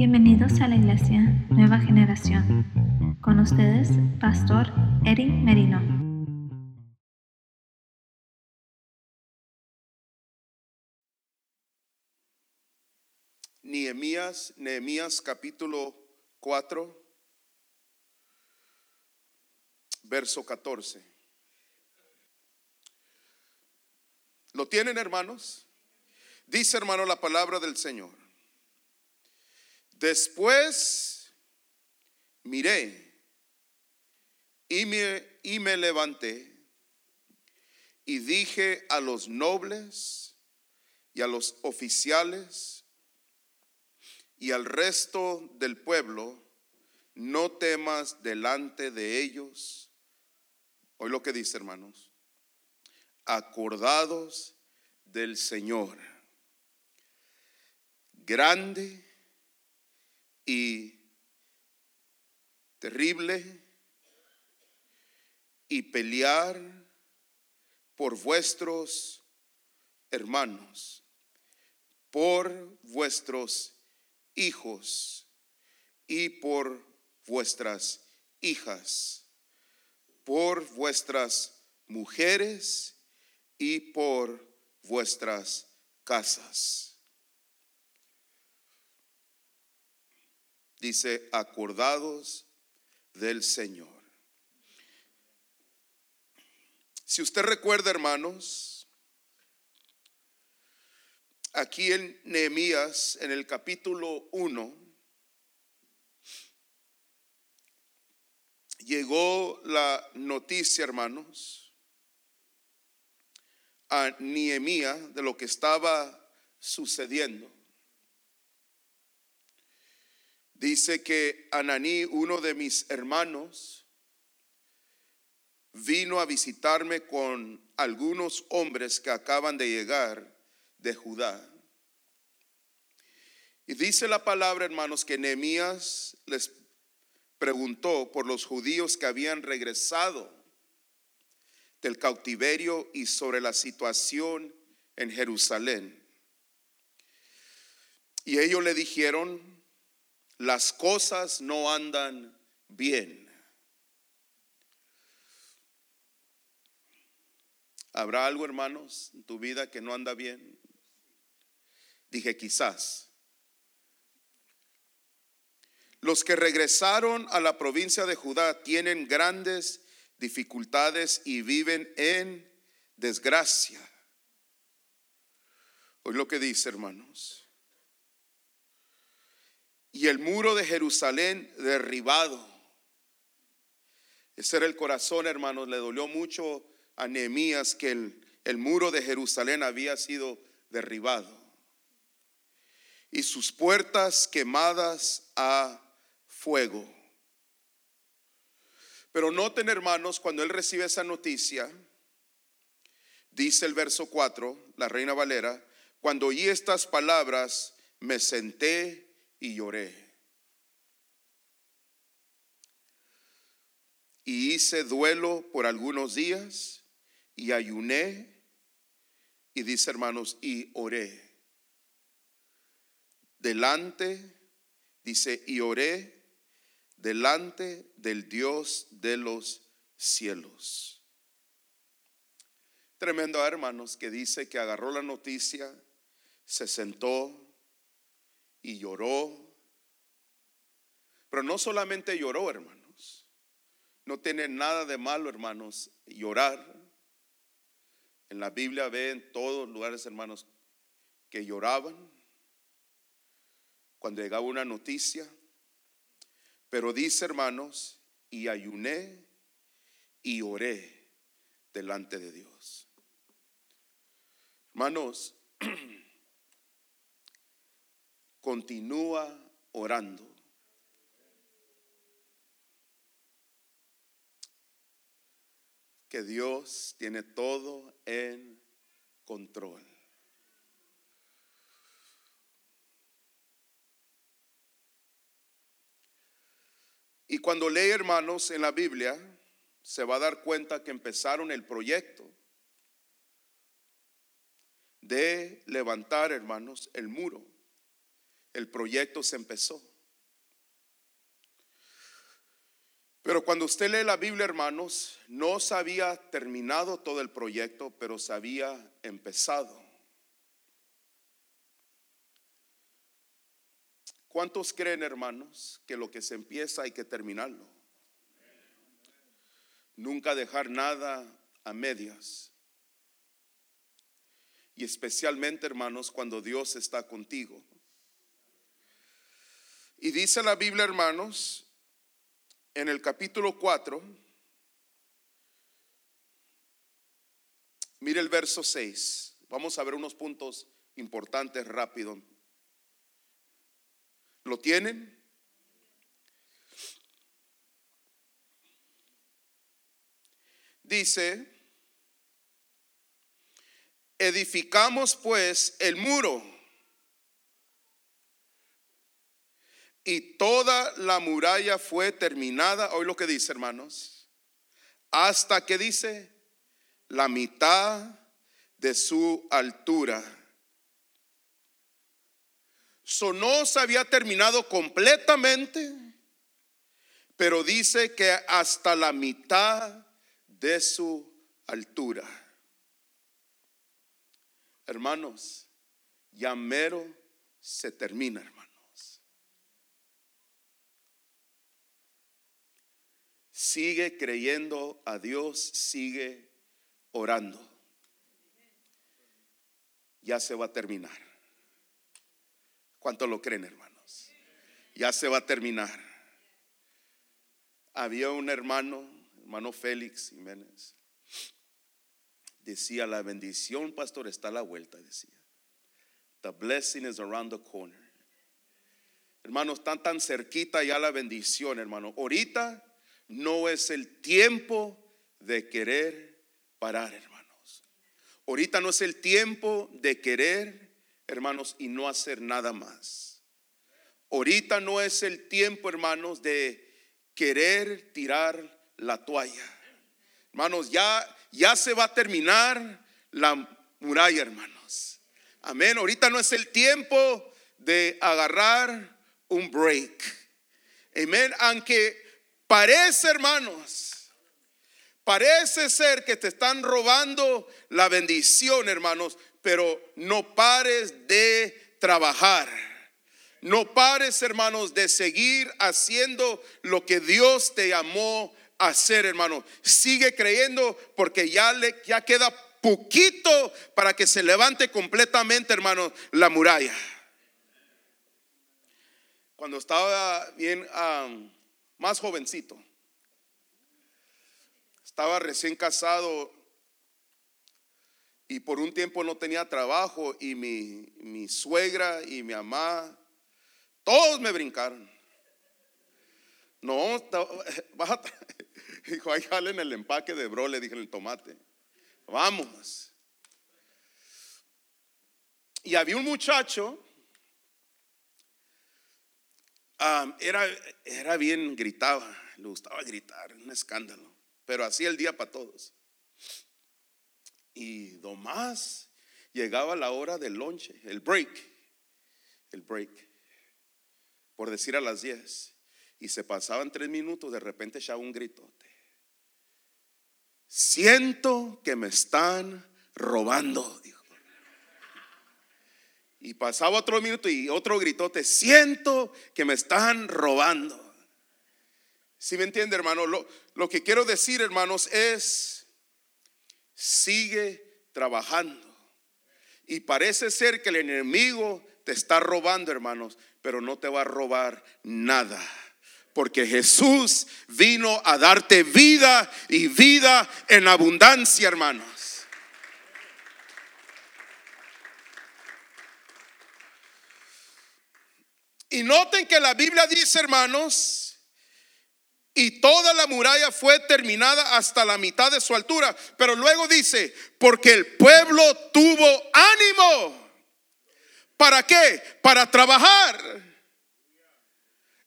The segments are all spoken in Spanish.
Bienvenidos a la Iglesia Nueva Generación. Con ustedes, Pastor Eric Merino. Nehemías, Nehemías capítulo 4, verso 14. ¿Lo tienen hermanos? Dice hermano la palabra del Señor. Después miré y me, levanté y dije a los nobles y a los oficiales y al resto del pueblo, no temas delante de ellos. Hoy lo que dice, hermanos, acordados del Señor, grande y terrible, y pelear por vuestros hermanos, por vuestros hijos y por vuestras hijas, por vuestras mujeres y por vuestras casas. Dice, acordados del Señor. Si usted recuerda, hermanos, aquí en Nehemías, en el capítulo 1, llegó la noticia, hermanos, a Nehemías de lo que estaba sucediendo. Dice que Ananí, uno de mis hermanos, vino a visitarme con algunos hombres que acaban de llegar de Judá. Y dice la palabra, hermanos, que Nehemías les preguntó por los judíos que habían regresado del cautiverio y sobre la situación en Jerusalén. Y ellos le dijeron, las cosas no andan bien. ¿Habrá algo, hermanos, en tu vida que no anda bien? Dije, quizás. Los que regresaron a la provincia de Judá tienen grandes dificultades y viven en desgracia. Hoy lo que dice, hermanos. Y el muro de Jerusalén derribado. Ese era el corazón, hermanos. Le dolió mucho a Nehemías que el, el muro de Jerusalén había sido derribado. Y sus puertas quemadas a fuego. Pero noten, hermanos, cuando él recibe esa noticia, dice el verso 4, la reina Valera, cuando oí estas palabras, me senté y lloré. Y hice duelo por algunos días y ayuné y dice hermanos, y oré. Delante, dice, y oré delante del Dios de los cielos. Tremendo, hermanos, que dice que agarró la noticia, se sentó y lloró. Pero no solamente lloró, hermanos. No tiene nada de malo, hermanos, llorar. En la Biblia ve en todos lugares, hermanos, que lloraban cuando llegaba una noticia. Pero dice, hermanos, y ayuné y oré delante de Dios. Hermanos, continúa orando. Que Dios tiene todo en control. Y cuando lee, hermanos, en la Biblia, se va a dar cuenta que empezaron el proyecto de levantar, hermanos, el muro. El proyecto se empezó. Pero cuando usted lee la Biblia, hermanos, no se había terminado todo el proyecto, pero se había empezado. ¿Cuántos creen, hermanos, que lo que se empieza hay que terminarlo? Nunca dejar nada a medias. Y especialmente, hermanos, cuando Dios está contigo. Y dice la Biblia, hermanos, en el capítulo 4, mire el verso 6. Vamos a ver unos puntos importantes rápido. ¿Lo tienen? Dice, edificamos pues el muro y toda la muralla fue terminada. Hoy lo que dice, hermanos, hasta que dice la mitad de su altura. So no se había terminado completamente, pero dice que hasta la mitad de su altura. Hermanos, ya se termina, hermano. Sigue creyendo a Dios, sigue orando. Ya se va a terminar. ¿Cuánto lo creen, hermanos? Ya se va a terminar. Había un hermano, hermano Félix Jiménez, decía, la bendición, pastor, está a la vuelta, decía. The blessing is around the corner. Hermanos, están tan cerquita ya la bendición, hermano. Ahorita no es el tiempo de querer parar, hermanos. Ahorita no es el tiempo de querer, hermanos, y no hacer nada más. Ahorita no es el tiempo, hermanos, de querer tirar la toalla. Hermanos, ya ya se va a terminar la muralla, hermanos. Amén. Ahorita no es el tiempo de agarrar un break. Amén. Aunque Parece, hermanos, parece ser que te están robando la bendición, hermanos, pero no pares de trabajar. No pares, hermanos, de seguir haciendo lo que Dios te llamó a hacer, hermano. Sigue creyendo porque ya le ya queda poquito para que se levante completamente, hermano, la muralla. Cuando estaba bien más jovencito. Estaba recién casado y por un tiempo no tenía trabajo y mi, suegra y mi mamá, todos me brincaron. No, dijo, ahí jalen el empaque de bro, le dije el tomate. Vamos. Y había un muchacho era, era bien, gritaba, le gustaba gritar, un escándalo, pero hacía el día para todos. Y nomás llegaba la hora del lonche, el break, el break, por decir a las 10, y se pasaban tres minutos, de repente echaba un gritote. Siento que me están robando, dijo. Y pasaba otro minuto y otro gritó, te siento que me están robando. Si me entiende, hermano? Lo que quiero decir, hermanos, es, sigue trabajando. Y parece ser que el enemigo te está robando, hermanos, pero no te va a robar nada. Porque Jesús vino a darte vida y vida en abundancia, hermanos. Y noten que la Biblia dice, hermanos, y toda la muralla fue terminada hasta la mitad de su altura. Pero luego dice, porque el pueblo tuvo ánimo. ¿Para qué? Para trabajar.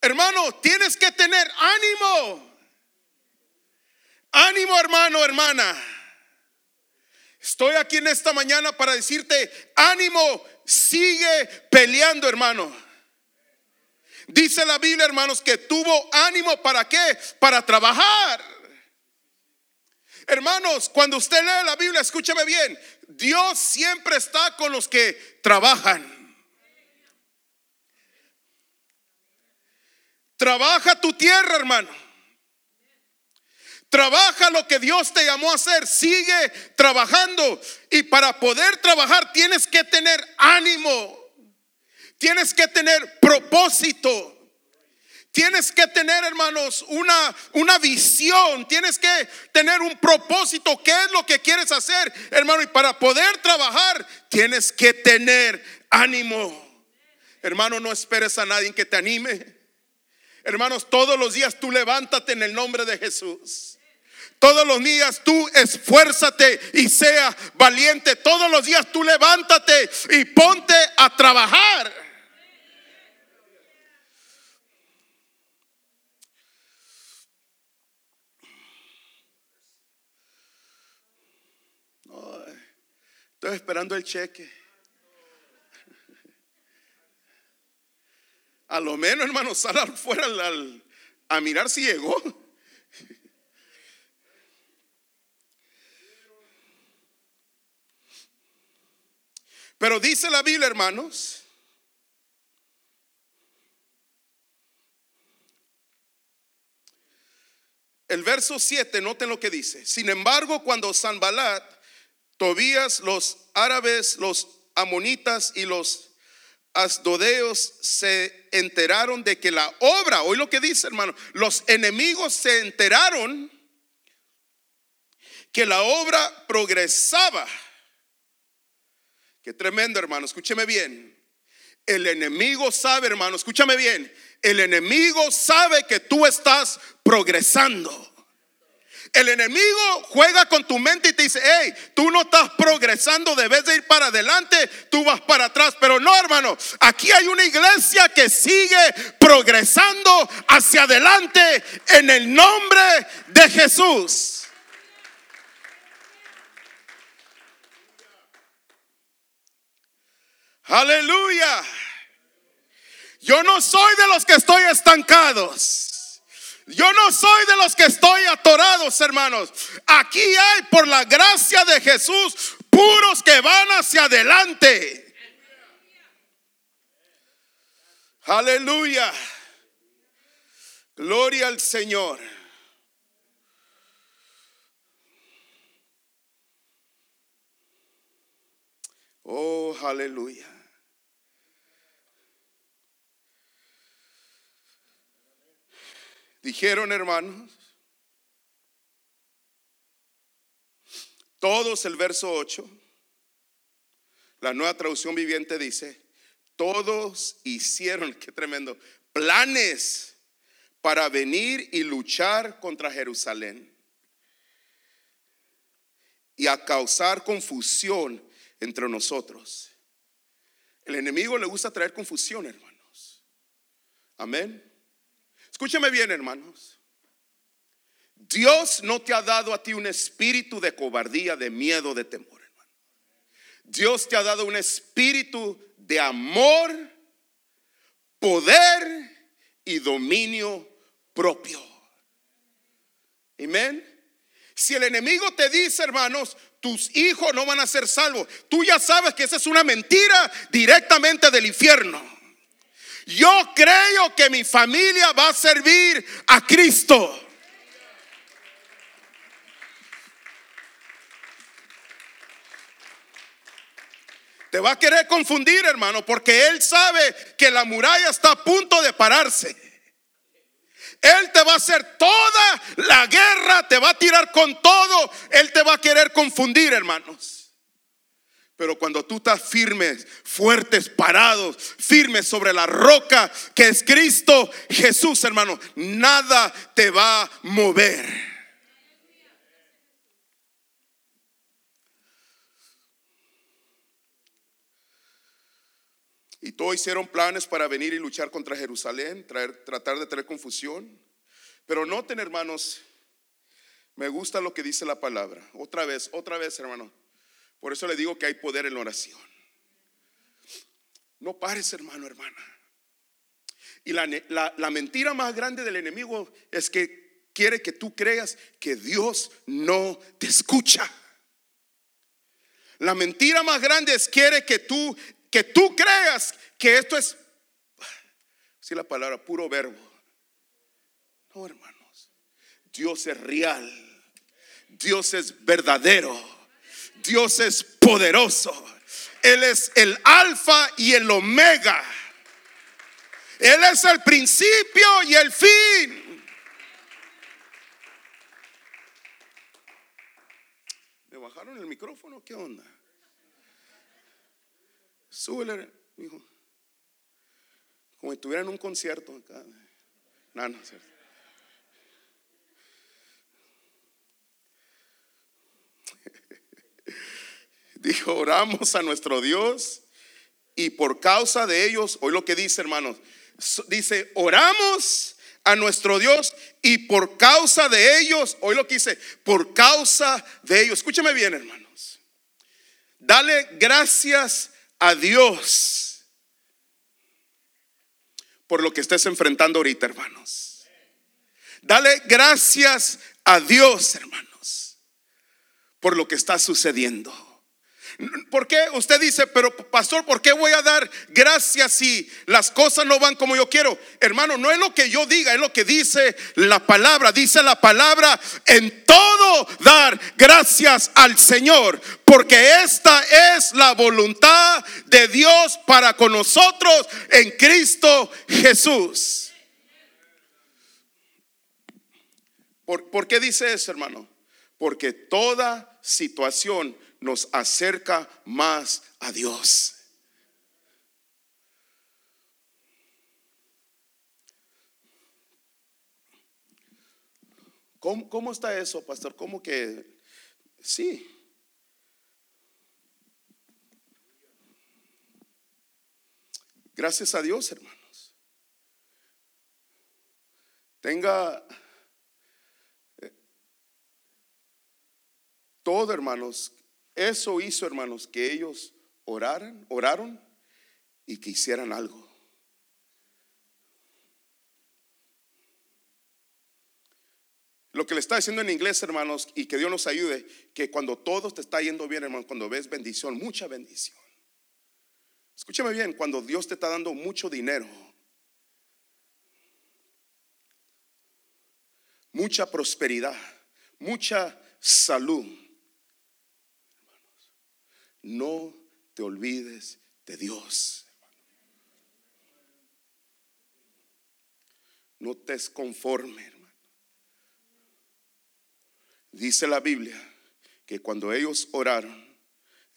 Hermano, tienes que tener ánimo. Ánimo, hermano, hermana. Estoy aquí en esta mañana para decirte, ánimo, sigue peleando, hermano. Dice la Biblia, hermanos, que tuvo ánimo para qué? Para trabajar. Hermanos, cuando usted lee la Biblia, escúcheme bien, Dios siempre está con los que trabajan. Trabaja tu tierra, hermano. Trabaja lo que Dios te llamó a hacer. Sigue trabajando. Y para poder trabajar tienes que tener ánimo. Tienes que tener propósito. Tienes que tener, hermanos, una, una visión. Tienes que tener un propósito. ¿Qué es lo que quieres hacer, hermano? Y para poder trabajar, tienes que tener ánimo. Hermano, no esperes a nadie que te anime. Hermanos, todos los días tú levántate en el nombre de Jesús. Todos los días tú esfuérzate y sea valiente. Todos los días tú levántate y ponte a trabajar. Estoy esperando el cheque. A lo menos, hermano, sal afuera a mirar si llegó. Pero dice la Biblia, hermanos, el verso 7, noten lo que dice. Sin embargo, cuando Sanbalat, Tobías, los árabes, los amonitas y los asdodeos se enteraron de que la obra, hoy lo que dice hermano, los enemigos se enteraron que la obra progresaba. Qué tremendo hermano, escúcheme bien. El enemigo sabe hermano, escúchame bien. El enemigo sabe que tú estás progresando. El enemigo juega con tu mente y te dice, hey, tú no estás progresando, debes de ir para adelante, tú vas para atrás. Pero no, hermano, aquí hay una iglesia que sigue progresando hacia adelante en el nombre de Jesús. Aleluya. Yo no soy de los que estoy estancados. Yo no soy de los que estoy atorados, hermanos. Aquí hay, por la gracia de Jesús, puros que van hacia adelante. Aleluya. Gloria al Señor. Oh, aleluya. Dijeron, hermanos, todos el verso 8, la nueva traducción viviente dice, todos hicieron, qué tremendo, planes para venir y luchar contra Jerusalén y a causar confusión entre nosotros. El enemigo le gusta traer confusión, hermanos. Amén. Escúchame bien, hermanos. Dios no te ha dado a ti un espíritu de cobardía, de miedo, de temor, hermano. Dios te ha dado un espíritu de amor, poder y dominio propio. Amén. Si el enemigo te dice, hermanos, tus hijos no van a ser salvos, tú ya sabes que esa es una mentira directamente del infierno. Yo creo que mi familia va a servir a Cristo. Te va a querer confundir, hermano, porque Él sabe que la muralla está a punto de pararse. Él te va a hacer toda la guerra, te va a tirar con todo. Él te va a querer confundir, hermanos. Pero cuando tú estás firmes, fuertes, parados, firmes sobre la roca que es Cristo Jesús, hermano, nada te va a mover. Y todos hicieron planes para venir y luchar contra Jerusalén, tratar de traer confusión. Pero noten, hermanos, me gusta lo que dice la palabra. Otra vez, otra vez, hermano. Por eso le digo que hay poder en la oración. No pares, hermano, hermana. Y la, la- mentira más grande del enemigo es que quiere que tú creas que Dios no te escucha. La mentira más grande es quiere que tú que tú creas que esto es si la palabra puro verbo. No, hermanos. Dios es real. Dios es verdadero. Dios es poderoso. Él es el alfa y el omega. Él es el principio y el fin. ¿Me bajaron el micrófono? ¿Qué onda? Súbele, hijo. Como si estuviera en un concierto acá. No, no, cierto. Dijo, oramos a nuestro Dios y por causa de ellos, hoy lo que dice hermanos, dice, oramos a nuestro Dios y por causa de ellos, hoy lo que dice, por causa de ellos, escúchame bien hermanos, dale gracias a Dios por lo que estés enfrentando ahorita hermanos. Dale gracias a Dios hermanos por lo que está sucediendo. ¿Por qué usted dice, pero pastor, ¿por qué voy a dar gracias si las cosas no van como yo quiero? Hermano, no es lo que yo diga, es lo que dice la palabra. Dice la palabra, en todo dar gracias al Señor, porque esta es la voluntad de Dios para con nosotros en Cristo Jesús. ¿Por, por qué dice eso, hermano? Porque toda situación nos acerca más a Dios. ¿Cómo, cómo está eso, pastor? ¿Cómo que sí? Gracias a Dios, hermanos. Tenga todo, hermanos. Eso hizo, hermanos, que ellos oraran, oraron y que hicieran algo. Lo que le está diciendo en inglés, hermanos, y que Dios nos ayude, que cuando todo te está yendo bien, hermanos, cuando ves bendición, mucha bendición. Escúchame bien, cuando Dios te está dando mucho dinero, mucha prosperidad, mucha salud, no te olvides de Dios. No te es conforme, hermano. Dice la Biblia que cuando ellos oraron,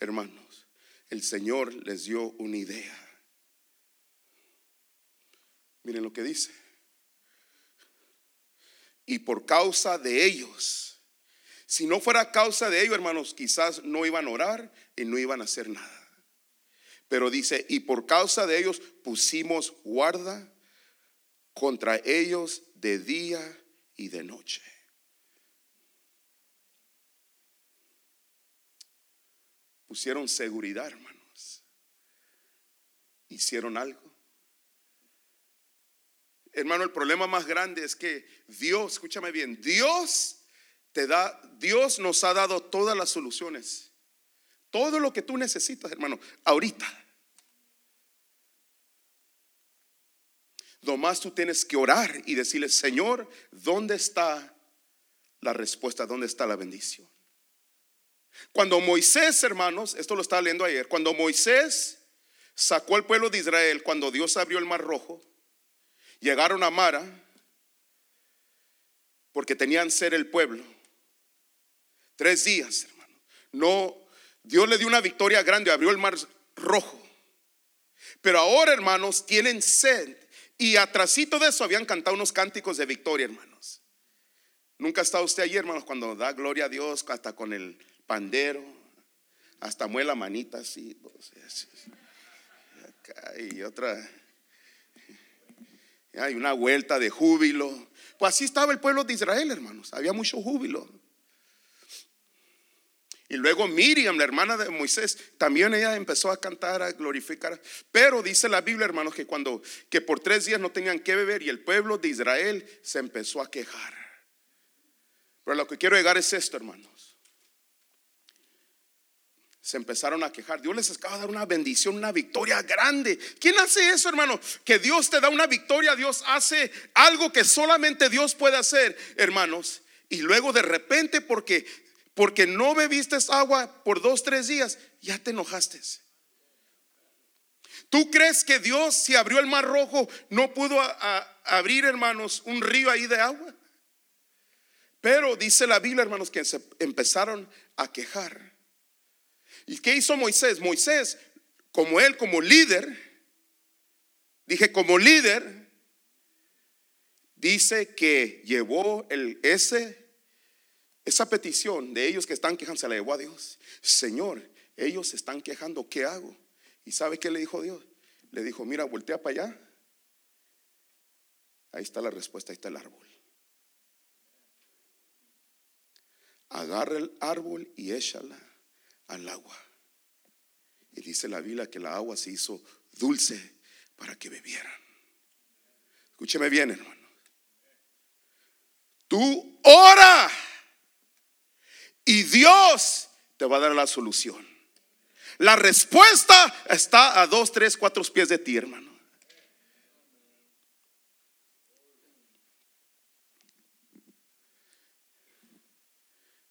hermanos, el Señor les dio una idea. Miren lo que dice. Y por causa de ellos, si no fuera causa de ellos, hermanos, quizás no iban a orar y no iban a hacer nada. Pero dice, y por causa de ellos pusimos guarda contra ellos de día y de noche. Pusieron seguridad, hermanos. Hicieron algo. Hermano, el problema más grande es que Dios, escúchame bien, Dios te da, Dios nos ha dado todas las soluciones. Todo lo que tú necesitas, hermano, ahorita. Nomás tú tienes que orar y decirle, Señor, ¿dónde está la respuesta? ¿Dónde está la bendición? Cuando Moisés, hermanos, esto lo estaba leyendo ayer, cuando Moisés sacó al pueblo de Israel, cuando Dios abrió el mar rojo, llegaron a Mara, porque tenían ser el pueblo. Tres días, hermano. No, Dios le dio una victoria grande, abrió el mar rojo. Pero ahora, hermanos, tienen sed. Y atrasito de eso habían cantado unos cánticos de victoria, hermanos. Nunca ha estado usted allí, hermanos, cuando da gloria a Dios, hasta con el pandero, hasta muela manita así, y otra. Hay una vuelta de júbilo. Pues así estaba el pueblo de Israel, hermanos. Había mucho júbilo. Y luego Miriam, la hermana de Moisés, también ella empezó a cantar, a glorificar. Pero dice la Biblia, hermanos, que cuando que por tres días no tenían que beber y el pueblo de Israel se empezó a quejar. Pero lo que quiero llegar es esto, hermanos. Se empezaron a quejar. Dios les acaba de dar una bendición, una victoria grande. ¿Quién hace eso, hermano? Que Dios te da una victoria. Dios hace algo que solamente Dios puede hacer, hermanos. Y luego de repente, porque porque no bebiste agua por dos, tres días, ya te enojaste. ¿Tú crees que Dios, si abrió el mar rojo, no pudo abrir, hermanos, un río ahí de agua? Pero dice la Biblia, hermanos, que se empezaron a quejar. ¿Y qué hizo Moisés? Moisés, como él, como líder, dije como líder, dice que llevó el, ese esa petición de ellos que están quejando se la llevó a Dios. Señor, ellos se están quejando, ¿qué hago? ¿Y sabe qué le dijo Dios? Le dijo, mira, voltea para allá. Ahí está la respuesta, ahí está el árbol. Agarra el árbol y échala al agua. Y dice la Biblia que la agua se hizo dulce para que bebieran. Escúcheme bien, hermano. Tú ora y Dios te va a dar la solución. La respuesta está a dos, tres, cuatro pies de ti, hermano.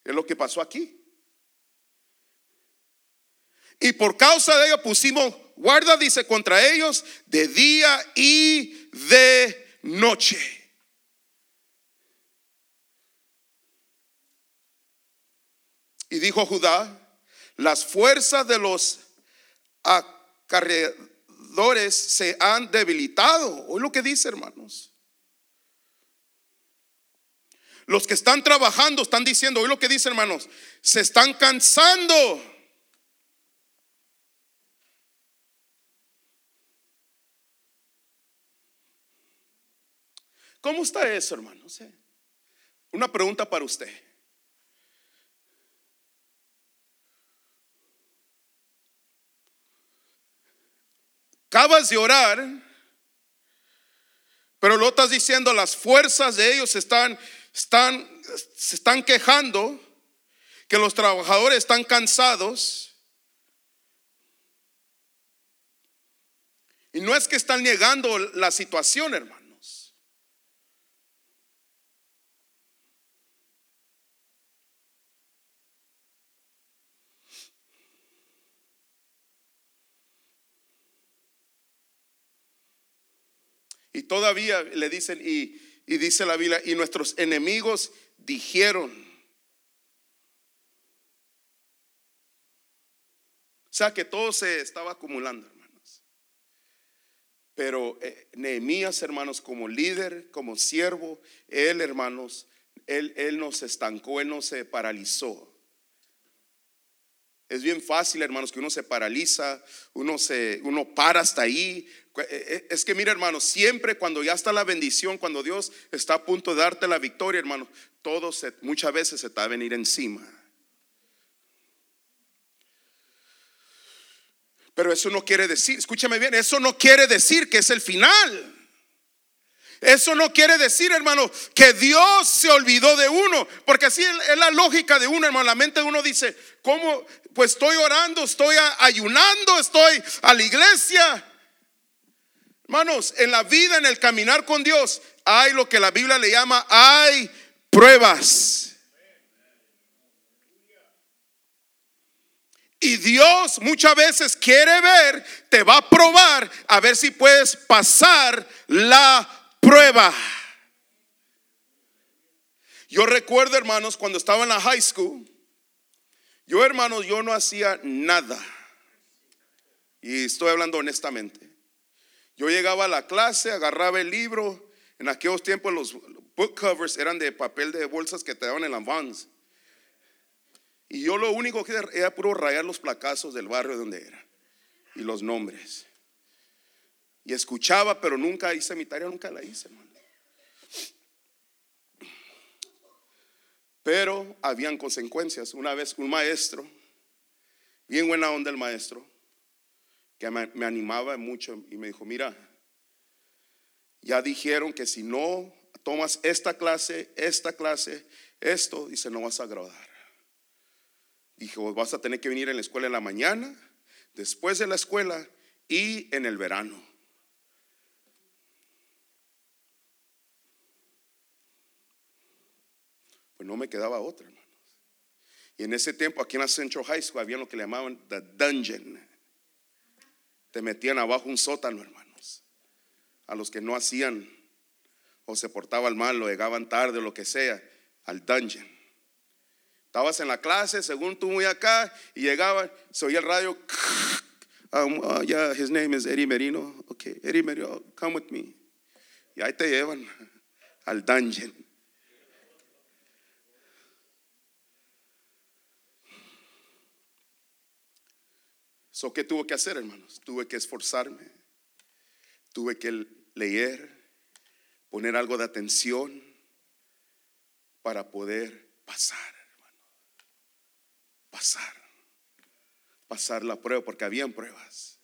Es lo que pasó aquí. Y por causa de ello pusimos guarda, dice, contra ellos de día y de noche. Y dijo Judá, las fuerzas de los acarreadores se han debilitado. Oye lo que dice, hermanos. Los que están trabajando están diciendo, oye lo que dice, hermanos, se están cansando. ¿Cómo está eso, hermanos? Una pregunta para usted. Acabas de orar, pero lo estás diciendo, las fuerzas de ellos están, están, se están quejando, que los trabajadores están cansados. Y no es que están negando la situación, hermano. Y todavía le dicen, y, dice la Biblia, y nuestros enemigos dijeron. O sea que todo se estaba acumulando, hermanos. Pero eh, Nehemías, hermanos, como líder, como siervo, él, hermanos, él, él no se estancó, él no se paralizó. Es bien fácil, hermanos, que uno se paraliza, uno se uno para hasta ahí. Eh, eh, es que mira, hermanos, siempre cuando ya está la bendición, cuando Dios está a punto de darte la victoria, hermano, todo se, muchas veces se te va a venir encima. Pero eso no quiere decir, escúchame bien, eso no quiere decir que es el final. Eso no quiere decir, hermano, que Dios se olvidó de uno, porque así es la lógica de uno, hermano. La mente de uno dice, ¿cómo? Pues estoy orando, estoy ayunando, estoy a la iglesia. Hermanos, en la vida, en el caminar con Dios, hay lo que la Biblia le llama, hay pruebas. Y Dios muchas veces quiere ver, te va a probar a ver si puedes pasar la prueba. Yo recuerdo, hermanos, cuando estaba en la high school, yo, hermanos, yo no hacía nada. Y estoy hablando honestamente. Yo llegaba a la clase, agarraba el libro. En aquellos tiempos los book covers eran de papel de bolsas que te daban en la vans. Y yo lo único que era, era puro rayar los placazos del barrio donde era. Y los nombres. Y escuchaba, pero nunca hice mi tarea, nunca la hice, hermano. Pero habían consecuencias. Una vez un maestro Bien buena onda el maestro, que me, animaba mucho y me dijo, mira, ya dijeron que si no tomas esta clase, esta clase, esto, dice, no vas a graduar. Dijo, vas a tener que venir en la escuela en la mañana, después de la escuela y en el verano. Pues no me quedaba otra, hermanos. Y en ese tiempo, aquí en la Central High School, había lo que le llamaban the dungeon. Te metían abajo un sótano, hermanos. A los que no hacían o se portaban mal, o llegaban tarde o lo que sea, al dungeon. Estabas en la clase, según tú muy acá, y llegaba, se oía el radio. Um, yeah, his name is Eddie Merino. Okay, Eddie Merino, come with me. Y ahí te llevan al dungeon. So, ¿Qué tuve que hacer, hermanos? Tuve que esforzarme, tuve que leer, poner algo de atención para poder pasar, hermano. Pasar. Pasar la prueba, porque habían pruebas.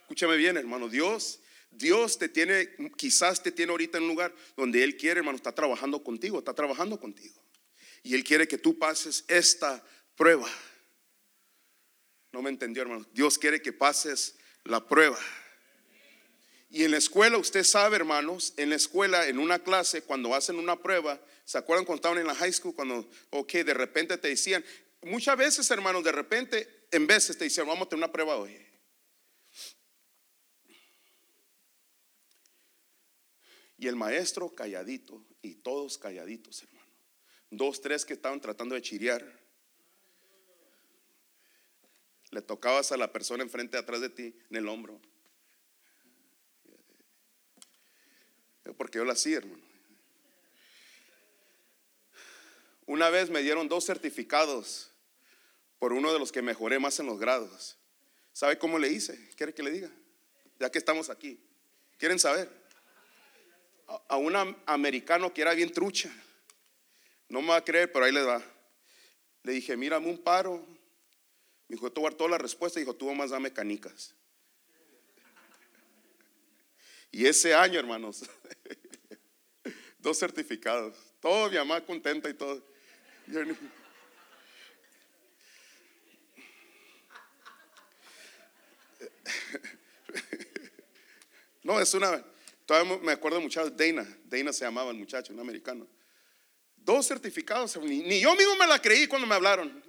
Escúchame bien, hermano. Dios, Dios te tiene, quizás te tiene ahorita en un lugar donde Él quiere, hermano, está trabajando contigo, está trabajando contigo. Y Él quiere que tú pases esta prueba. No me entendió, hermano. Dios quiere que pases la prueba. Y en la escuela, usted sabe, hermanos, en la escuela, en una clase, cuando hacen una prueba, ¿se acuerdan cuando estaban en la high school? Cuando, ok, de repente te decían, muchas veces, hermanos, de repente, en veces te decían, vamos a tener una prueba hoy. Y el maestro calladito, y todos calladitos, hermano. Dos, tres que estaban tratando de chirear le tocabas a la persona enfrente atrás de ti en el hombro. Porque yo lo hacía, hermano. Una vez me dieron dos certificados por uno de los que mejoré más en los grados. ¿Sabe cómo le hice? ¿Quiere que le diga? Ya que estamos aquí. ¿Quieren saber? A, un americano que era bien trucha. No me va a creer, pero ahí le va. Le dije, mírame un paro me dijo, tú toda la respuesta y dijo, tú más dame canicas. Y ese año, hermanos, dos certificados. Todo mi mamá contenta y todo. No, es una. Todavía me acuerdo muchacho, Dana. Dana se llamaba el muchacho, un americano. Dos certificados. ni yo mismo me la creí cuando me hablaron.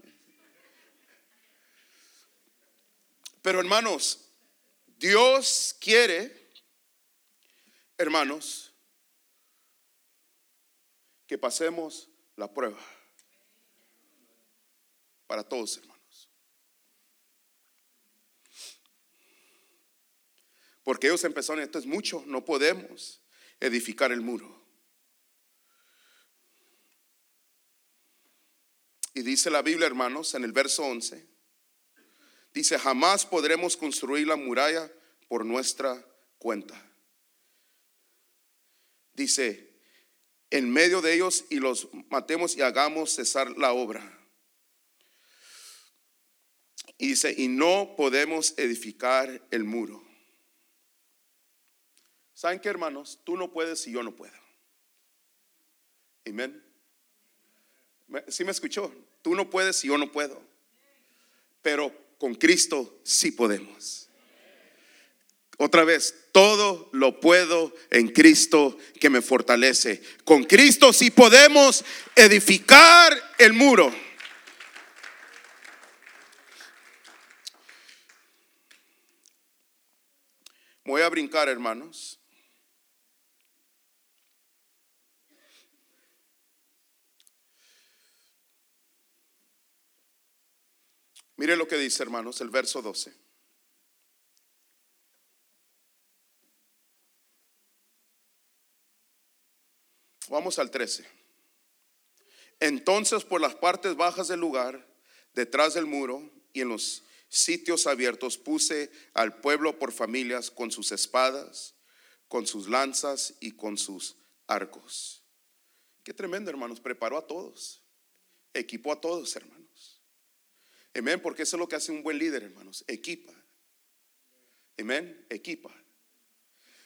Pero hermanos, Dios quiere, hermanos, que pasemos la prueba. Para todos, hermanos. Porque ellos empezaron, esto es mucho, no podemos edificar el muro. Y dice la Biblia, hermanos, en el verso 11, Dice, jamás podremos construir la muralla por nuestra cuenta. Dice, en medio de ellos y los matemos y hagamos cesar la obra. Y dice, y no podemos edificar el muro. ¿Saben qué, hermanos? Tú no puedes y yo no puedo. Amén. ¿Sí me escuchó? Tú no puedes y yo no puedo. Pero con Cristo sí podemos. Otra vez, todo lo puedo en Cristo que me fortalece. Con Cristo sí podemos edificar el muro. Voy a brincar, hermanos. Mire lo que dice, hermanos, el verso 12. Vamos al 13. Entonces por las partes bajas del lugar, detrás del muro y en los sitios abiertos, puse al pueblo por familias con sus espadas, con sus lanzas y con sus arcos. Qué tremendo, hermanos. Preparó a todos. Equipó a todos, hermanos Amén, porque eso es lo que hace un buen líder, hermanos. Equipa. Amén, equipa.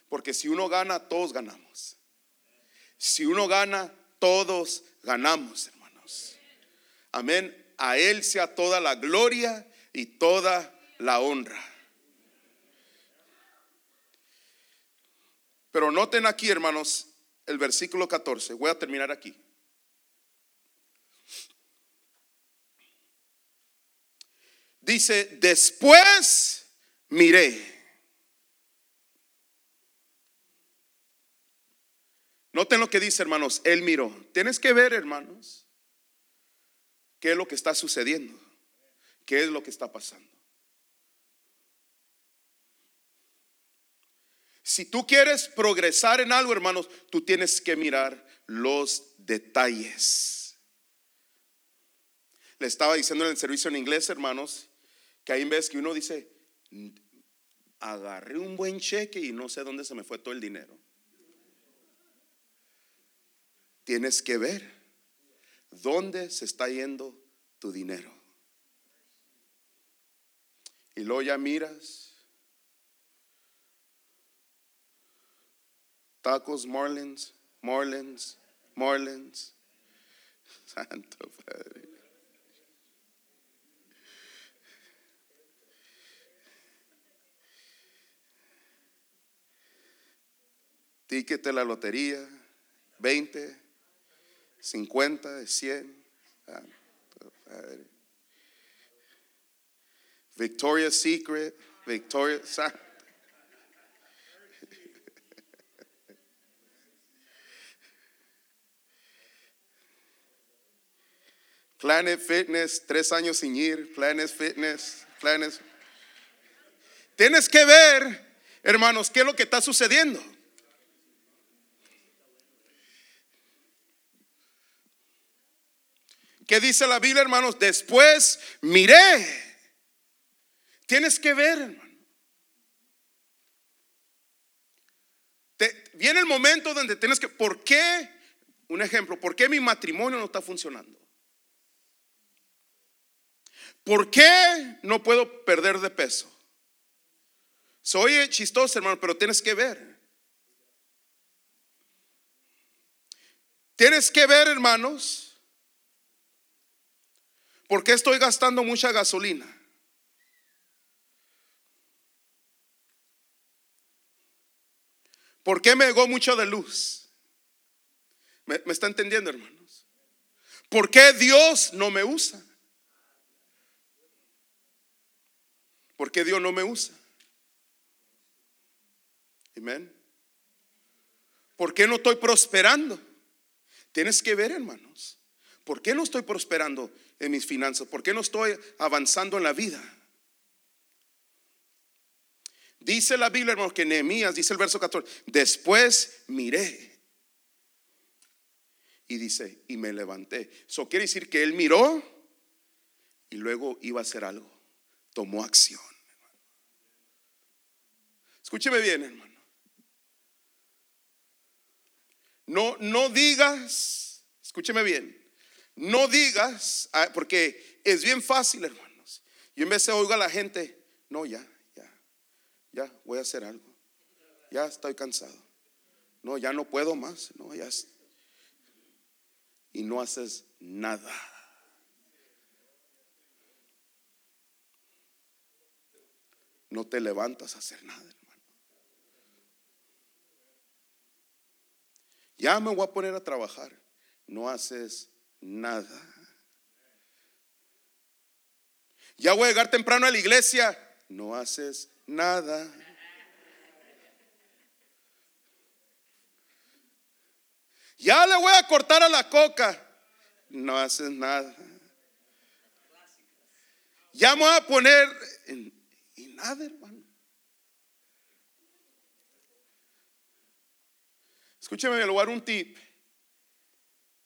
Porque si uno gana, todos ganamos. Si uno gana, todos ganamos, hermanos. Amén. A Él sea toda la gloria y toda la honra. Pero noten aquí, hermanos, el versículo 14. Voy a terminar aquí. Dice, después miré. Noten lo que dice, hermanos, él miró. Tienes que ver, hermanos, qué es lo que está sucediendo, qué es lo que está pasando. Si tú quieres progresar en algo, hermanos, tú tienes que mirar los detalles. Le estaba diciendo en el servicio en inglés, hermanos, que hay veces que uno dice, agarré un buen cheque y no sé dónde se me fue todo el dinero. Tienes que ver dónde se está yendo tu dinero. Y luego ya miras. Tacos, Marlins, Marlins, Marlins. Santo Padre. Ticket de la lotería, 20, 50, 100. Victoria's Secret, Victoria. Planet Fitness, tres años sin ir, Planet Fitness, Planet. Tienes que ver, hermanos, qué es lo que está sucediendo. ¿Qué dice la Biblia, hermanos? Después miré. Tienes que ver, hermano. viene el momento donde tienes que, ¿por qué? Un ejemplo, ¿por qué mi matrimonio no está funcionando? ¿Por qué no puedo perder de peso? Soy chistoso, hermano, pero tienes que ver. Tienes que ver, hermanos, ¿Por qué estoy gastando mucha gasolina? ¿Por qué me llegó mucho de luz? ¿Me, ¿Me, está entendiendo, hermanos? ¿Por qué Dios no me usa? ¿Por qué Dios no me usa? Amén. ¿Por qué no estoy prosperando? Tienes que ver, hermanos. ¿Por qué no estoy prosperando? en mis finanzas? ¿Por qué no estoy avanzando en la vida? Dice la Biblia, hermano, que Nehemías, dice el verso 14, después miré. Y dice, y me levanté. Eso quiere decir que él miró y luego iba a hacer algo. Tomó acción. Escúcheme bien, hermano. No, no digas, escúcheme bien, no digas, ah, porque es bien fácil, hermanos. Y en vez de oiga a la gente, no, ya, ya, ya, voy a hacer algo. Ya estoy cansado. No, ya no puedo más. No, ya. Y no haces nada. No te levantas a hacer nada, hermano. Ya me voy a poner a trabajar. No haces nada. Ya voy a llegar temprano a la iglesia, no haces nada. Ya le voy a cortar a la coca, no haces nada. Ya me voy a poner y nada, hermano. Escúcheme, le voy a dar un tip.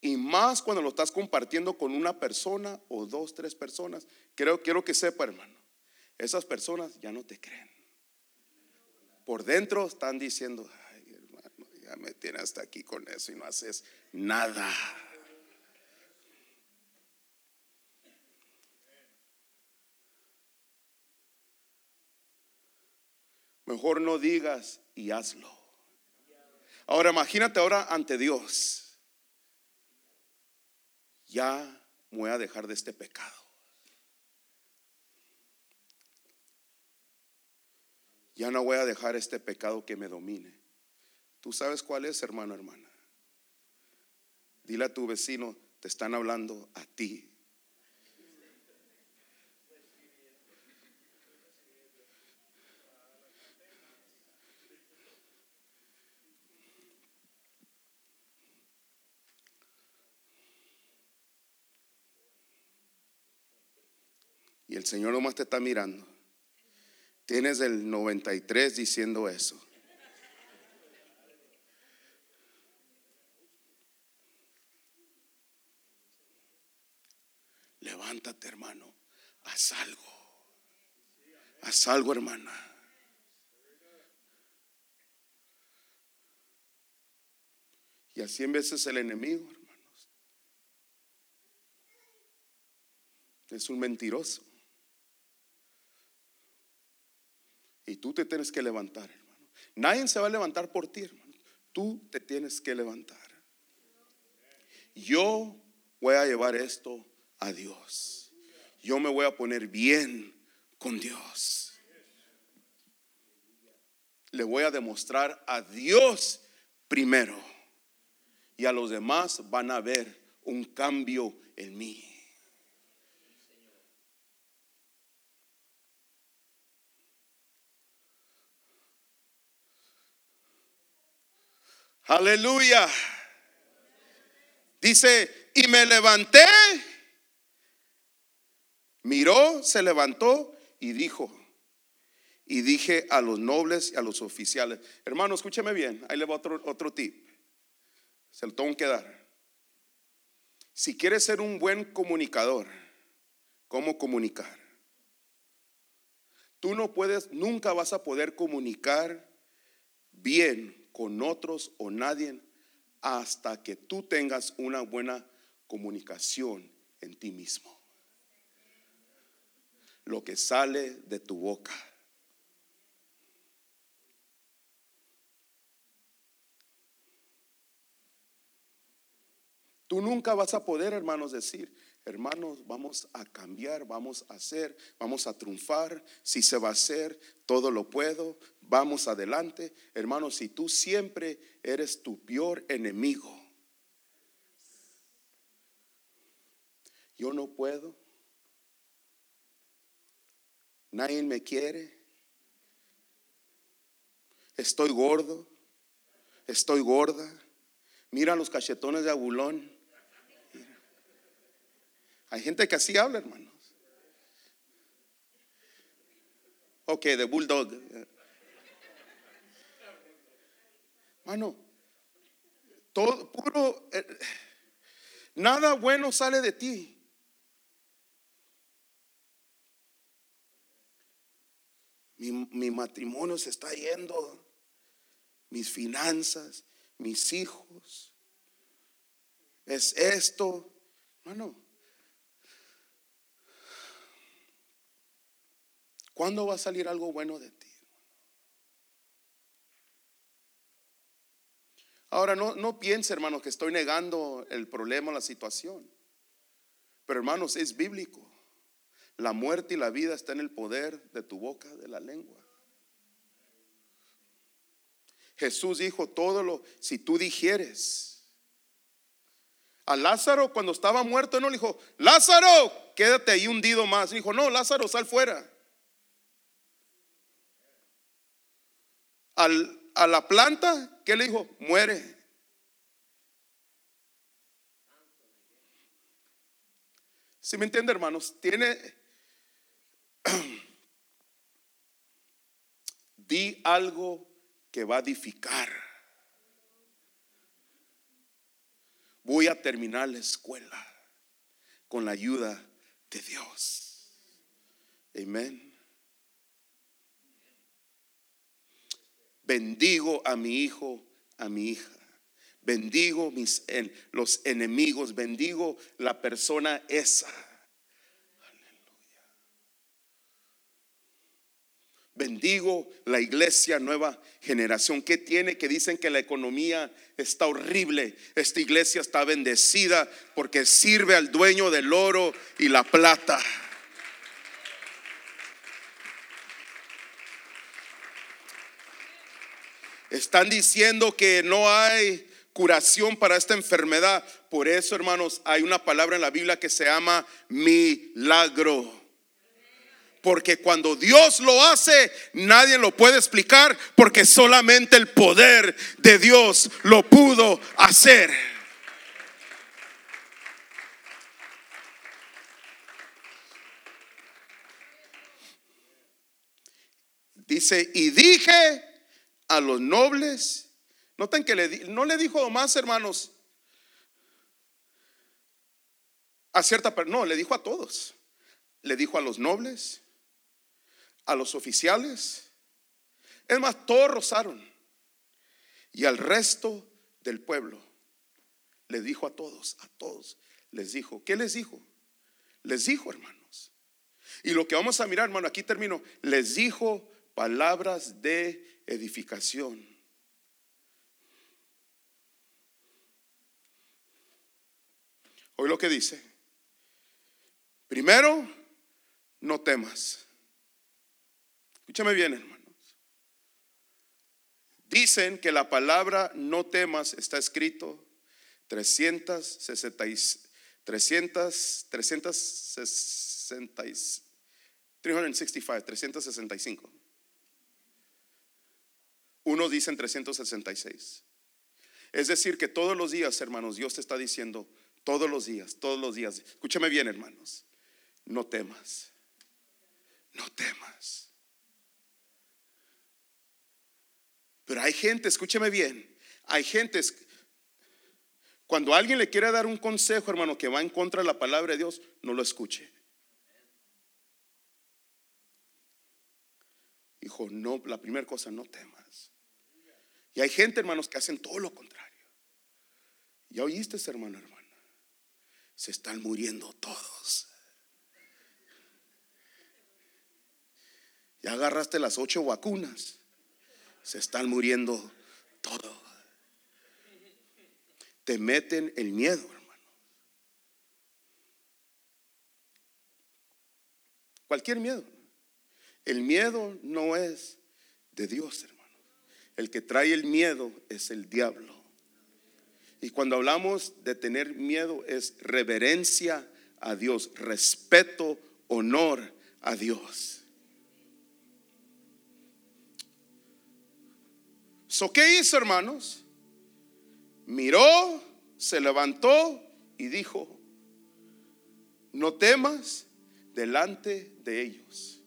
Y más cuando lo estás compartiendo con una persona o dos, tres personas. Creo, quiero que sepa, hermano, esas personas ya no te creen. Por dentro están diciendo, ay, hermano, ya me tienes hasta aquí con eso y no haces nada. Mejor no digas y hazlo. Ahora imagínate ahora ante Dios. Ya voy a dejar de este pecado. Ya no voy a dejar este pecado que me domine. ¿Tú sabes cuál es, hermano, hermana? Dile a tu vecino, te están hablando a ti. El Señor nomás te está mirando. Tienes el 93 diciendo eso. Levántate, hermano. Haz algo. Haz algo, hermana. Y así en veces el enemigo, hermanos, es un mentiroso. Y tú te tienes que levantar, hermano. Nadie se va a levantar por ti, hermano. Tú te tienes que levantar. Yo voy a llevar esto a Dios. Yo me voy a poner bien con Dios. Le voy a demostrar a Dios primero. Y a los demás van a ver un cambio en mí. Aleluya. Dice, y me levanté, miró, se levantó y dijo, y dije a los nobles y a los oficiales, hermano, escúcheme bien, ahí le va otro, otro tip, se lo tengo que dar. Si quieres ser un buen comunicador, ¿cómo comunicar? Tú no puedes, nunca vas a poder comunicar bien con otros o nadie hasta que tú tengas una buena comunicación en ti mismo. Lo que sale de tu boca. Tú nunca vas a poder, hermanos, decir, hermanos, vamos a cambiar, vamos a hacer, vamos a triunfar, si se va a hacer, todo lo puedo, vamos adelante. Hermanos, si tú siempre eres tu peor enemigo, yo no puedo, nadie me quiere, estoy gordo, estoy gorda, mira los cachetones de Abulón. Hay gente que así habla, hermanos. Ok, de bulldog. Mano, todo puro, eh, nada bueno sale de ti. Mi, mi, matrimonio se está yendo, mis finanzas, mis hijos, es esto. Mano, ¿Cuándo va a salir algo bueno de ti? Ahora, no, no piense, hermanos, que estoy negando el problema, la situación. Pero, hermanos, es bíblico. La muerte y la vida está en el poder de tu boca, de la lengua. Jesús dijo todo lo, si tú dijeres. A Lázaro cuando estaba muerto, no le dijo, Lázaro, quédate ahí hundido más. Dijo, no, Lázaro, sal fuera. A la planta, ¿qué le dijo? Muere. Si me entiende, hermanos? Tiene. Di algo que va a edificar. Voy a terminar la escuela con la ayuda de Dios. Amén. Bendigo a mi hijo, a mi hija. Bendigo mis, los enemigos, bendigo la persona esa. Bendigo la iglesia nueva generación. ¿Qué tiene? Que dicen que la economía está horrible. Esta iglesia está bendecida porque sirve al dueño del oro y la plata. Están diciendo que no hay curación para esta enfermedad. Por eso, hermanos, hay una palabra en la Biblia que se llama milagro. Porque cuando Dios lo hace, nadie lo puede explicar porque solamente el poder de Dios lo pudo hacer. Dice, y dije a los nobles, noten que le, no le dijo más hermanos a cierta no, le dijo a todos. Le dijo a los nobles, a los oficiales. Es más, todos rozaron. Y al resto del pueblo le dijo a todos, a todos, les dijo, ¿qué les dijo? Les dijo, hermanos. Y lo que vamos a mirar, hermano, aquí termino, les dijo palabras de edificación. Hoy lo que dice. Primero, no temas. Escúchame bien, hermanos. Dicen que la palabra no temas está escrito 360, 300, 360, 365, 365. Unos dicen 366. Es decir, que todos los días, hermanos, Dios te está diciendo, todos los días, todos los días, escúchame bien, hermanos, no temas, no temas. Pero hay gente, escúcheme bien, hay gente, cuando alguien le quiere dar un consejo, hermano, que va en contra de la palabra de Dios, no lo escuche. Dijo, no, la primera cosa, no temas. Y hay gente, hermanos, que hacen todo lo contrario. ¿Ya oíste, hermano, hermana? Se están muriendo todos. Ya agarraste las ocho vacunas se están muriendo todo. Te meten el miedo, hermano. Cualquier miedo. El miedo no es de Dios, hermano. El que trae el miedo es el diablo. Y cuando hablamos de tener miedo es reverencia a Dios, respeto, honor a Dios. ¿Qué hizo, hermanos? Miró, se levantó y dijo, no temas delante de ellos.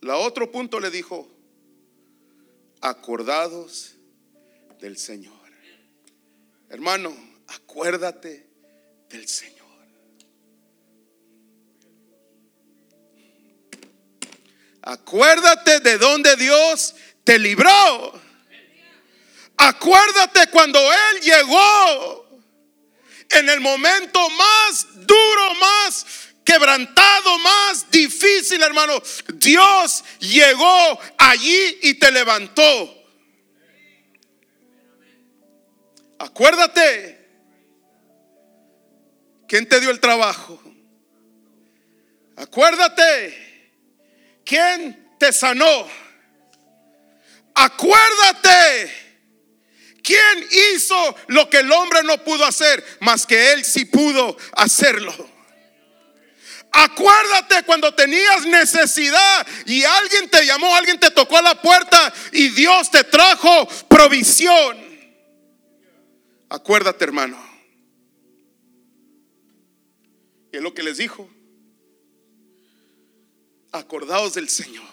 La otro punto le dijo, acordados del Señor. Hermano, acuérdate del Señor. Acuérdate de donde Dios te libró. Acuérdate cuando Él llegó en el momento más duro, más quebrantado, más difícil, hermano. Dios llegó allí y te levantó. Acuérdate. ¿Quién te dio el trabajo? Acuérdate. ¿Quién te sanó? Acuérdate ¿Quién hizo lo que el hombre no pudo hacer? Más que él sí pudo hacerlo. Acuérdate cuando tenías necesidad y alguien te llamó, alguien te tocó a la puerta y Dios te trajo provisión. Acuérdate, hermano. Y es lo que les dijo. Acordaos del Señor.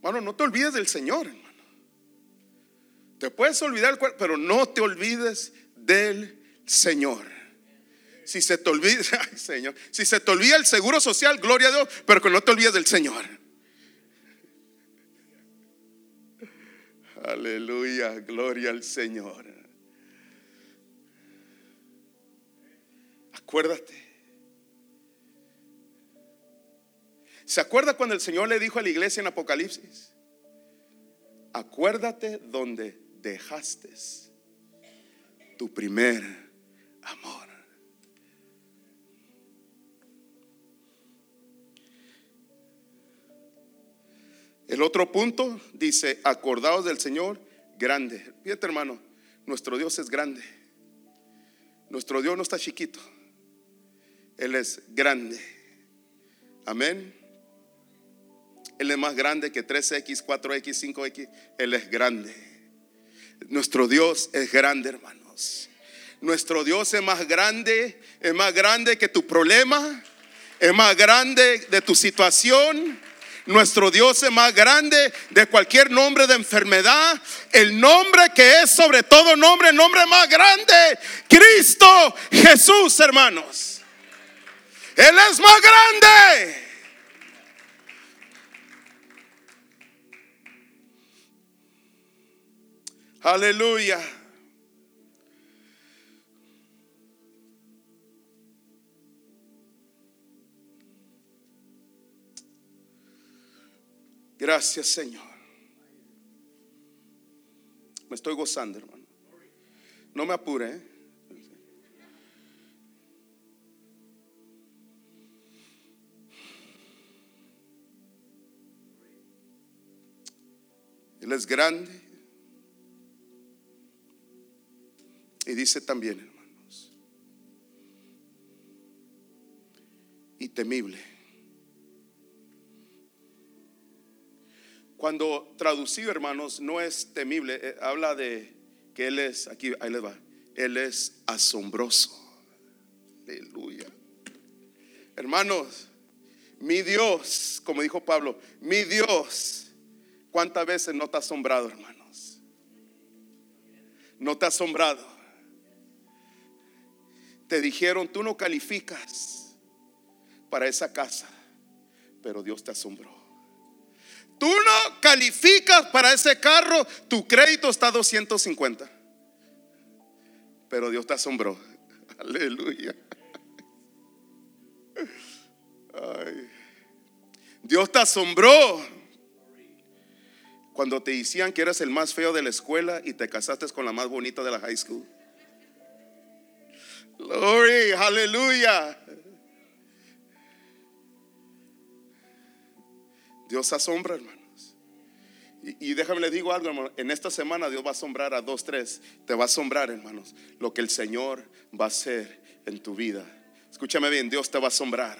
Bueno, no te olvides del Señor. Te puedes olvidar pero no te olvides del Señor. Si se te olvida, Señor, si se te olvida el seguro social, gloria a Dios, pero que no te olvides del Señor. Aleluya, gloria al Señor. Acuérdate. ¿Se acuerda cuando el Señor le dijo a la iglesia en Apocalipsis? Acuérdate donde dejaste tu primer amor. El otro punto dice, acordaos del Señor grande. Fíjate hermano, nuestro Dios es grande. Nuestro Dios no está chiquito. Él es grande. Amén. Él es más grande que 3X, 4X, 5X. Él es grande. Nuestro Dios es grande, hermanos. Nuestro Dios es más grande, es más grande que tu problema, es más grande de tu situación nuestro Dios es más grande de cualquier nombre de enfermedad. El nombre que es sobre todo nombre, el nombre más grande, Cristo Jesús, hermanos. Él es más grande. Aleluya. Gracias, Señor. Me estoy gozando, hermano. No me apure. ¿eh? Él es grande. Y dice también, hermanos, y temible. Cuando traducido, hermanos, no es temible, eh, habla de que Él es, aquí, ahí le va, Él es asombroso. Aleluya. Hermanos, mi Dios, como dijo Pablo, mi Dios, ¿cuántas veces no te ha asombrado, hermanos? No te ha asombrado. Te dijeron, tú no calificas para esa casa, pero Dios te asombró. Tú no calificas para ese carro, tu crédito está a 250. Pero Dios te asombró. Aleluya. Dios te asombró cuando te decían que eras el más feo de la escuela y te casaste con la más bonita de la high school. Glory, aleluya. Dios asombra, hermanos. Y, déjame les digo algo, hermano. En esta semana Dios va a asombrar a dos, tres. Te va a asombrar, hermanos, lo que el Señor va a hacer en tu vida. Escúchame bien, Dios te va a asombrar.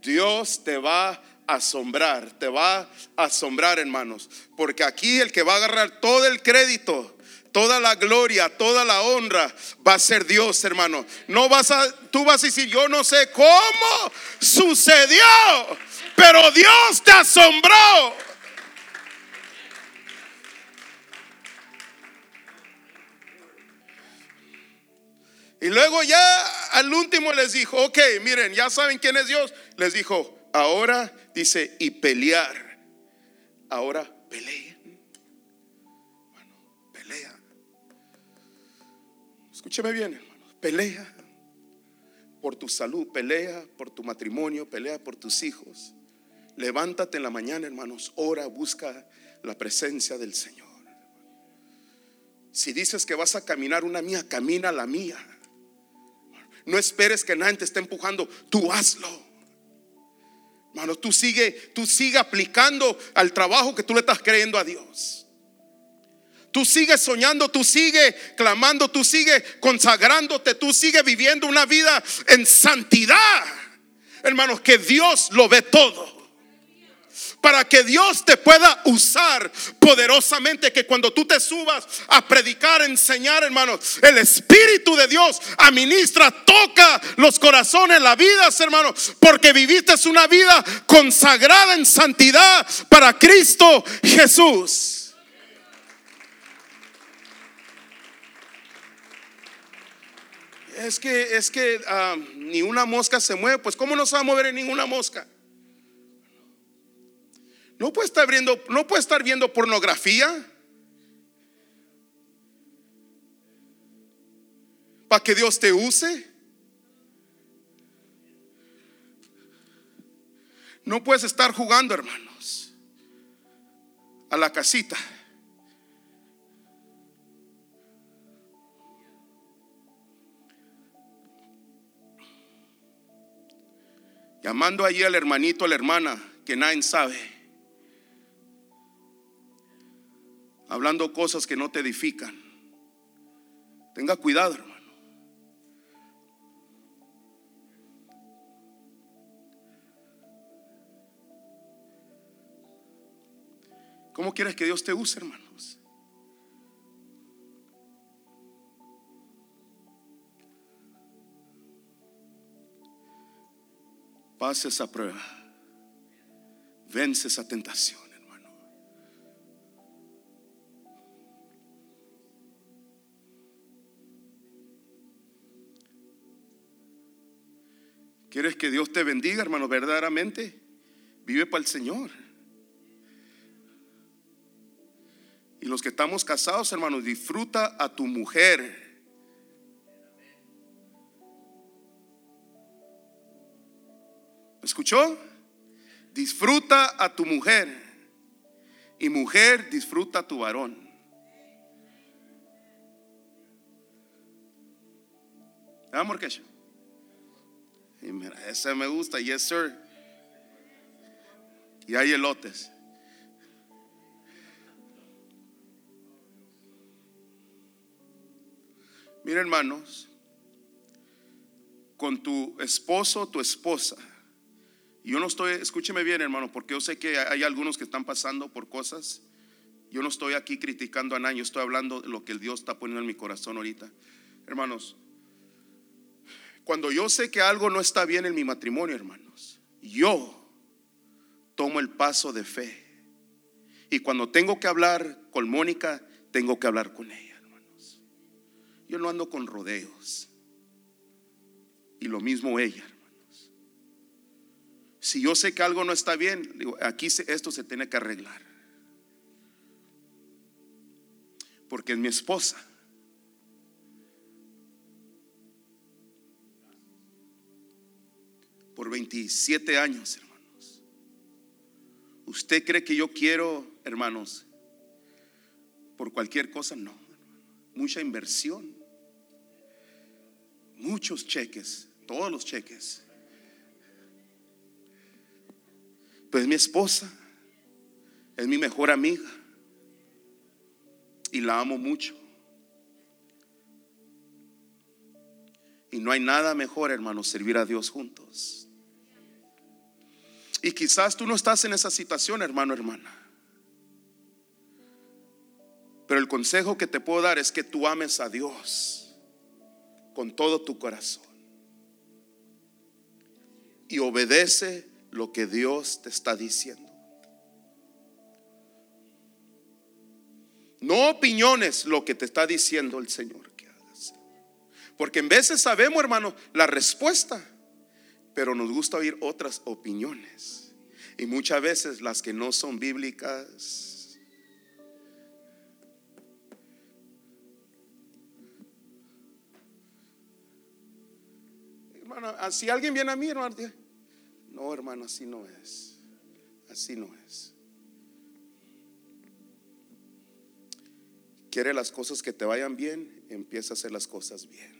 Dios te va a asombrar, te va a asombrar, hermanos. Porque aquí el que va a agarrar todo el crédito, toda la gloria, toda la honra va a ser Dios, hermano. No vas a, tú vas a decir, yo no sé cómo sucedió pero Dios te asombró. Y luego ya al último les dijo, ok, miren, ya saben quién es Dios. Les dijo, ahora dice, y pelear. Ahora peleen. Bueno, pelea. Escúcheme bien, hermanos. Pelea por tu salud, pelea por tu matrimonio, pelea por tus hijos. Levántate en la mañana, hermanos, ora, busca la presencia del Señor. Si dices que vas a caminar una mía, camina la mía. No esperes que nadie te esté empujando, tú hazlo. Hermano, tú sigue, tú sigue aplicando al trabajo que tú le estás creyendo a Dios. Tú sigues soñando, tú sigues clamando, tú sigues consagrándote, tú sigues viviendo una vida en santidad. Hermanos, que Dios lo ve todo para que Dios te pueda usar poderosamente, que cuando tú te subas a predicar, enseñar, hermanos, el Espíritu de Dios administra, toca los corazones, la vida, hermanos, porque viviste una vida consagrada en santidad para Cristo Jesús. Es que, es que ah, ni una mosca se mueve, pues ¿cómo no se va a mover ninguna mosca? No puede estar viendo, no puede estar viendo pornografía. Para que Dios te use. No puedes estar jugando, hermanos, a la casita. Llamando allí al hermanito, a la hermana, que nadie sabe. Hablando cosas que no te edifican. Tenga cuidado, hermano. ¿Cómo quieres que Dios te use, hermanos? Pase esa prueba. Vence esa tentación, ¿Quieres que Dios te bendiga, hermano, verdaderamente? Vive para el Señor. Y los que estamos casados, hermanos, disfruta a tu mujer. ¿Me escuchó? Disfruta a tu mujer. Y mujer, disfruta a tu varón. ¿Ah, Morquecho? Y mira, ese me gusta, yes sir. Y hay elotes. Mira, hermanos, con tu esposo, tu esposa. Yo no estoy, escúcheme bien, hermano, porque yo sé que hay algunos que están pasando por cosas. Yo no estoy aquí criticando a nadie, yo estoy hablando de lo que el Dios está poniendo en mi corazón ahorita. Hermanos, cuando yo sé que algo no está bien en mi matrimonio, hermanos, yo tomo el paso de fe. Y cuando tengo que hablar con Mónica, tengo que hablar con ella. Yo no ando con rodeos. Y lo mismo ella, hermanos. Si yo sé que algo no está bien, digo, aquí esto se tiene que arreglar. Porque es mi esposa. Por 27 años, hermanos. ¿Usted cree que yo quiero, hermanos, por cualquier cosa? No. Mucha inversión muchos cheques, todos los cheques. Pues mi esposa es mi mejor amiga y la amo mucho. Y no hay nada mejor, hermano, servir a Dios juntos. Y quizás tú no estás en esa situación, hermano, hermana. Pero el consejo que te puedo dar es que tú ames a Dios con todo tu corazón. Y obedece lo que Dios te está diciendo. No opiniones lo que te está diciendo el Señor. Porque en veces sabemos, hermano, la respuesta, pero nos gusta oír otras opiniones. Y muchas veces las que no son bíblicas si alguien viene a mí, hermano, no, hermano, así no es. Así no es. Quiere las cosas que te vayan bien, empieza a hacer las cosas bien.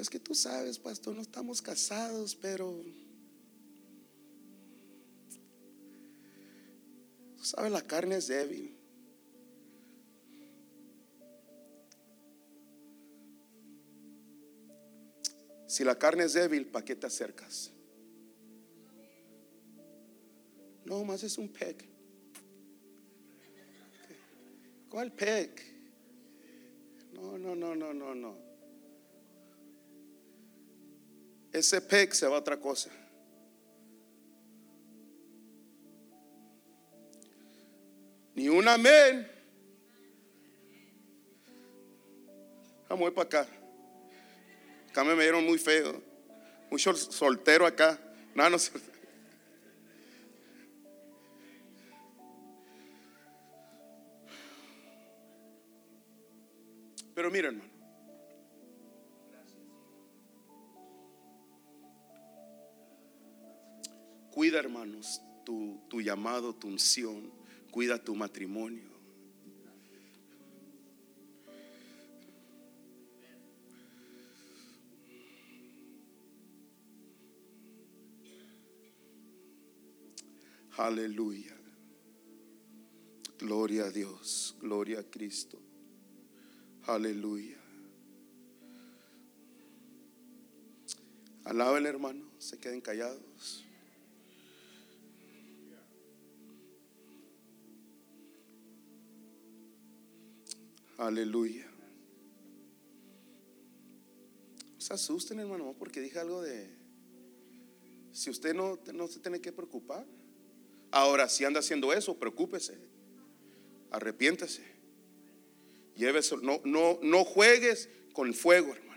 Pues que tú sabes, pastor, no estamos casados, pero tú sabes, la carne es débil. Si la carne es débil, ¿para qué te acercas? No, más es un peg. ¿Cuál peg? No, no, no, no, no, no. Ese peg se va a otra cosa. Ni un amén. Vamos a ir para acá. Acá me dieron muy feo. Mucho soltero acá. No, no Pero mira, hermano. Cuida, hermanos, tu, llamado, tu unción. Cuida tu matrimonio. Aleluya. Gloria a Dios, gloria a Cristo. Aleluya. Alaben hermano, se queden callados. Aleluya. No se asusten hermano, porque dije algo de... Si usted no, no se tiene que preocupar. Ahora, si anda haciendo eso, preocúpese. Arrepiéntese. Llévese, no, no, no juegues con fuego, hermano.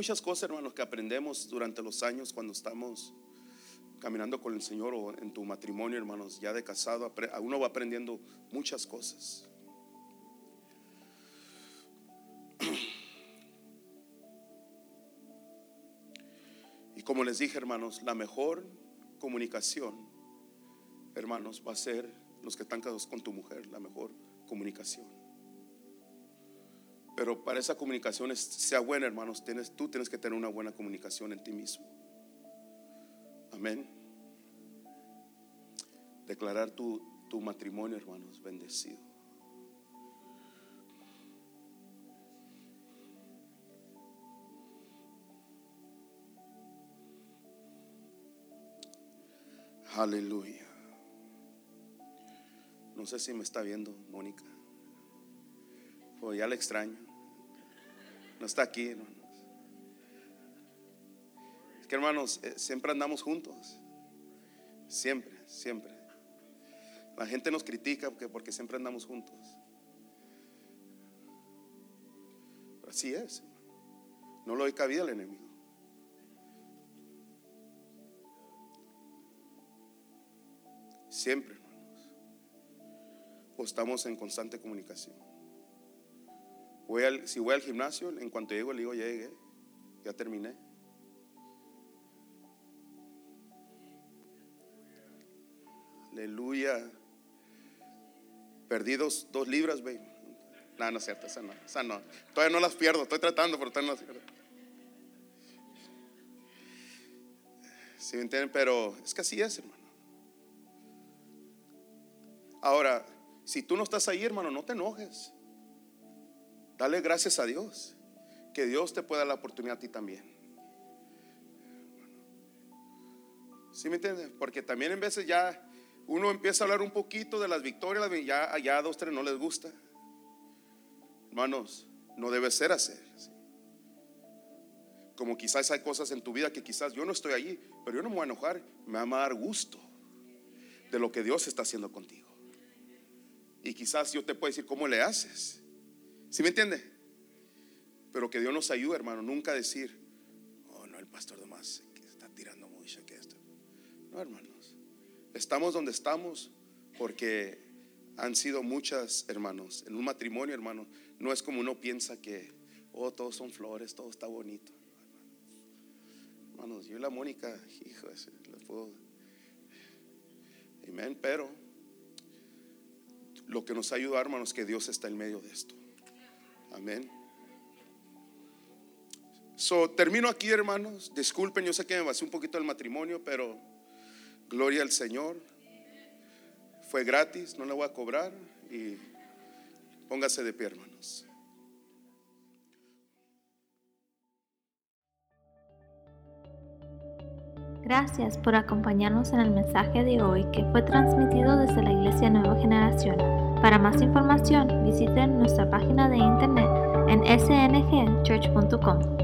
Muchas cosas, hermanos, que aprendemos durante los años cuando estamos caminando con el Señor o en tu matrimonio, hermanos, ya de casado, uno va aprendiendo muchas cosas. Y como les dije, hermanos, la mejor comunicación, hermanos, va a ser los que están casados con tu mujer, la mejor comunicación. Pero para esa comunicación sea buena, hermanos, tienes, tú tienes que tener una buena comunicación en ti mismo. Amén. Declarar tu, tu matrimonio, hermanos, bendecido. Aleluya. No sé si me está viendo, Mónica. Pues ya le extraño. No está aquí, hermanos. Es que hermanos, eh, siempre andamos juntos. Siempre, siempre. La gente nos critica porque, porque siempre andamos juntos. Pero así es. No lo doy cabida al enemigo. Siempre, hermanos. O estamos en constante comunicación si voy al gimnasio, en cuanto llego, le digo, ya llegué, ya terminé. Aleluya. Perdí dos, libras, baby. No, no es cierto, esa no, esa no. Todavía no las pierdo, estoy tratando, pero todavía no las pierdo. Si me entienden? Pero es que así es, hermano. Ahora, si tú no estás ahí, hermano, no te enojes. Dale gracias a Dios. Que Dios te pueda dar la oportunidad a ti también. ¿Sí me entiendes? Porque también en veces ya uno empieza a hablar un poquito de las victorias, ya, ya dos, tres no les gusta. Hermanos, no debe ser así. Como quizás hay cosas en tu vida que quizás yo no estoy allí, pero yo no me voy a enojar, me va a dar gusto de lo que Dios está haciendo contigo. Y quizás yo te puedo decir cómo le haces. ¿Sí me entiende? Pero que Dios nos ayude, hermano, nunca decir, oh, no, el pastor de más está tirando mucho que esto. No, hermanos. Estamos donde estamos porque han sido muchas, hermanos. En un matrimonio, hermano, no es como uno piensa que, oh, todos son flores, todo está bonito. Hermanos, yo y la Mónica, hijo, les puedo. Amén, pero lo que nos ayuda, hermanos, que Dios está en medio de esto. Amén. So, termino aquí, hermanos. Disculpen, yo sé que me basé un poquito el matrimonio, pero gloria al Señor. Fue gratis, no le voy a cobrar. Y póngase de pie, hermanos. Gracias por acompañarnos en el mensaje de hoy que fue transmitido desde la Iglesia Nueva Generación. Para más información, visiten nuestra página de internet en sngchurch.com.